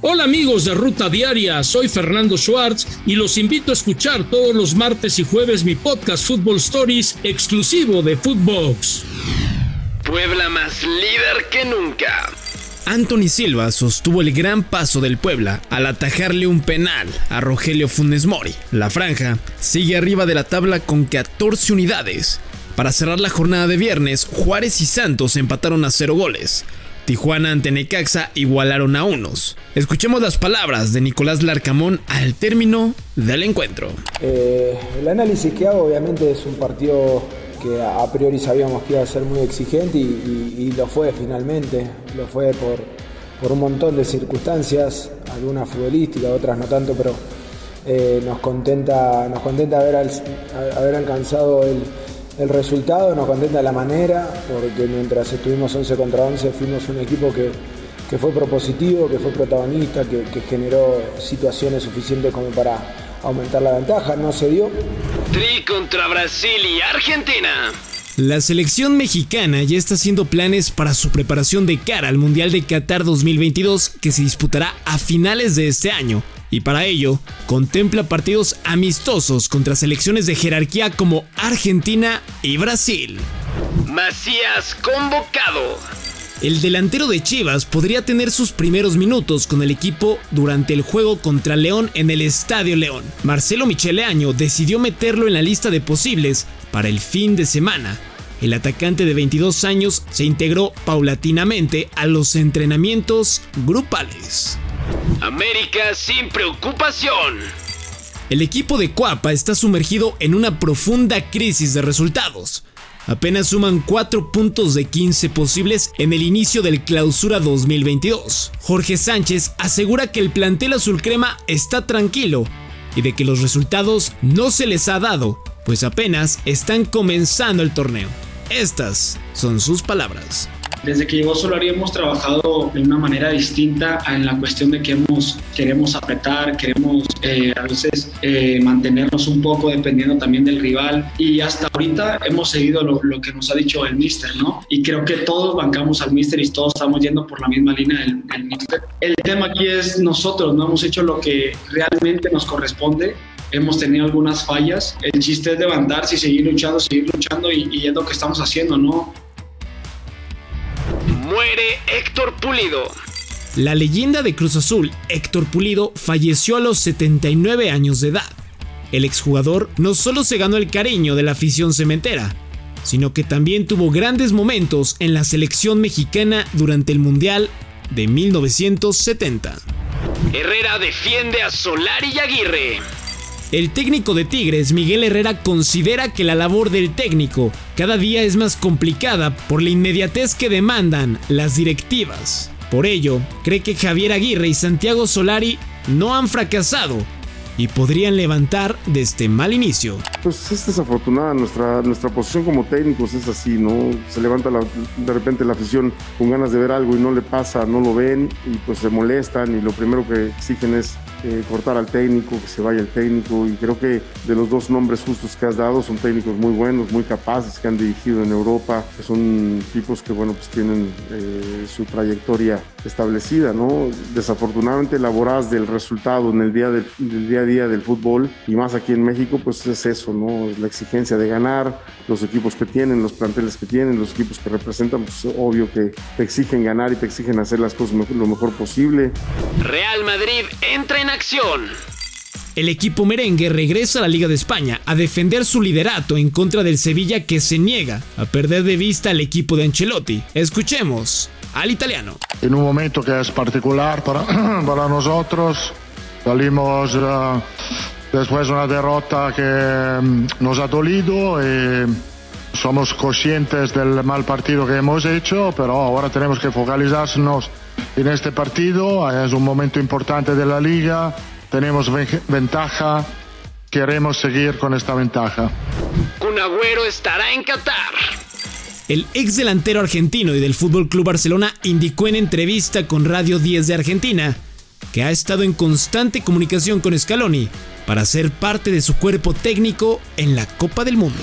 Hola amigos de Ruta Diaria, soy Fernando Schwartz y los invito a escuchar todos los martes y jueves mi podcast Football Stories exclusivo de Footbox. Puebla más líder que nunca. Anthony Silva sostuvo el gran paso del Puebla al atajarle un penal a Rogelio Funes Mori. La franja sigue arriba de la tabla con 14 unidades. Para cerrar la jornada de viernes, Juárez y Santos empataron a cero goles. Tijuana ante Necaxa igualaron a unos. Escuchemos las palabras de Nicolás Larcamón al término del encuentro. Eh, el análisis que hago obviamente es un partido que a priori sabíamos que iba a ser muy exigente y, lo fue finalmente. Lo fue por, por, un montón de circunstancias, algunas futbolísticas, otras no tanto, pero eh, nos contenta, nos contenta haber, haber alcanzado el el resultado, nos contenta la manera, porque mientras estuvimos 11 contra 11 fuimos un equipo que, fue propositivo, que fue protagonista, que, que, generó situaciones suficientes como para aumentar la ventaja, no se dio. Tri contra Brasil y Argentina. La selección mexicana ya está haciendo planes para su preparación de cara al Mundial de Qatar 2022 que se disputará a finales de este año y para ello contempla partidos amistosos contra selecciones de jerarquía como Argentina y Brasil. Macías convocado. El delantero de Chivas podría tener sus primeros minutos con el equipo durante el juego contra León en el Estadio León. Marcelo Micheleaño decidió meterlo en la lista de posibles para el fin de semana. El atacante de 22 años se integró paulatinamente a los entrenamientos grupales. América sin preocupación. El equipo de Cuapa está sumergido en una profunda crisis de resultados. Apenas suman 4 puntos de 15 posibles en el inicio del clausura 2022. Jorge Sánchez asegura que el plantel azul crema está tranquilo y de que los resultados no se les ha dado, pues apenas están comenzando el torneo. Estas son sus palabras. Desde que llegó Solari hemos trabajado de una manera distinta en la cuestión de que hemos, queremos apretar, queremos eh, a veces eh, mantenernos un poco dependiendo también del rival y hasta ahorita hemos seguido lo, que nos ha dicho el míster, ¿no? Y creo que todos bancamos al míster y todos estamos yendo por la misma línea del, del. El tema aquí es nosotros, no hemos hecho lo que realmente nos corresponde hemos tenido algunas fallas. El chiste es levantarse y seguir luchando, seguir luchando y, y, es lo que estamos haciendo, ¿no? Muere Héctor Pulido. La leyenda de Cruz Azul, Héctor Pulido, falleció a los 79 años de edad. El exjugador no solo se ganó el cariño de la afición cementera, sino que también tuvo grandes momentos en la selección mexicana durante el Mundial de 1970. Herrera defiende a Solari y Aguirre. El técnico de Tigres, Miguel Herrera, considera que la labor del técnico cada día es más complicada por la inmediatez que demandan las directivas. Por ello, cree que Javier Aguirre y Santiago Solari no han fracasado y podrían levantar desde este mal inicio. Pues es desafortunada nuestra, nuestra posición como técnicos, es así, ¿no? Se levanta de repente la afición con ganas de ver algo y no le pasa, no lo ven y pues se molestan y lo primero que exigen es eh, cortar al técnico, que se vaya el técnico y creo que de los dos nombres justos que has dado son técnicos muy buenos, muy capaces, que han dirigido en Europa, que son tipos que bueno pues tienen eh, su trayectoria establecida, ¿no? Desafortunadamente la voraz del resultado en el día del, día a día del fútbol y más aquí en México pues es eso, ¿no? Es la exigencia de ganar, los equipos que tienen, los planteles que tienen, los equipos que representan, pues obvio que te exigen ganar y te exigen hacer las cosas lo mejor posible. Real Madrid entra en acción. El equipo merengue regresa a la Liga de España a defender su liderato en contra del Sevilla que se niega a perder de vista al equipo de Ancelotti. Escuchemos al italiano. En un momento que es particular para, para nosotros, salimos uh, después de una derrota que um, nos ha dolido y somos conscientes del mal partido que hemos hecho, pero ahora tenemos que focalizarnos en este partido. Es un momento importante de la liga. Tenemos ventaja. Queremos seguir con esta ventaja. Un Agüero estará en Qatar. El ex delantero argentino y del Fútbol Club Barcelona indicó en entrevista con Radio 10 de Argentina que ha estado en constante comunicación con Scaloni para ser parte de su cuerpo técnico en la Copa del Mundo.